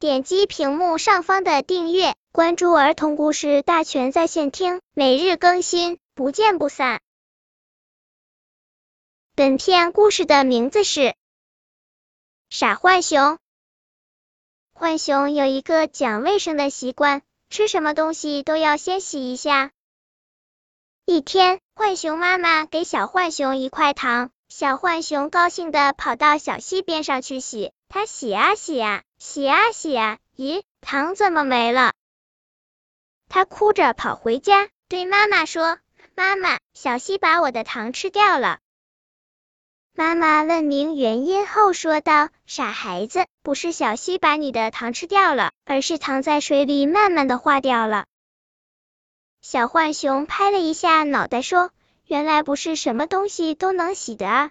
点击屏幕上方的订阅，关注儿童故事大全在线听，每日更新，不见不散。本片故事的名字是《傻浣熊》。浣熊有一个讲卫生的习惯，吃什么东西都要先洗一下。一天，浣熊妈妈给小浣熊一块糖。小浣熊高兴的跑到小溪边上去洗，它洗啊洗啊，洗啊洗啊，咦，糖怎么没了？它哭着跑回家，对妈妈说：“妈妈，小溪把我的糖吃掉了。”妈妈问明原因后说道：“傻孩子，不是小溪把你的糖吃掉了，而是糖在水里慢慢的化掉了。”小浣熊拍了一下脑袋说。原来不是什么东西都能洗的啊！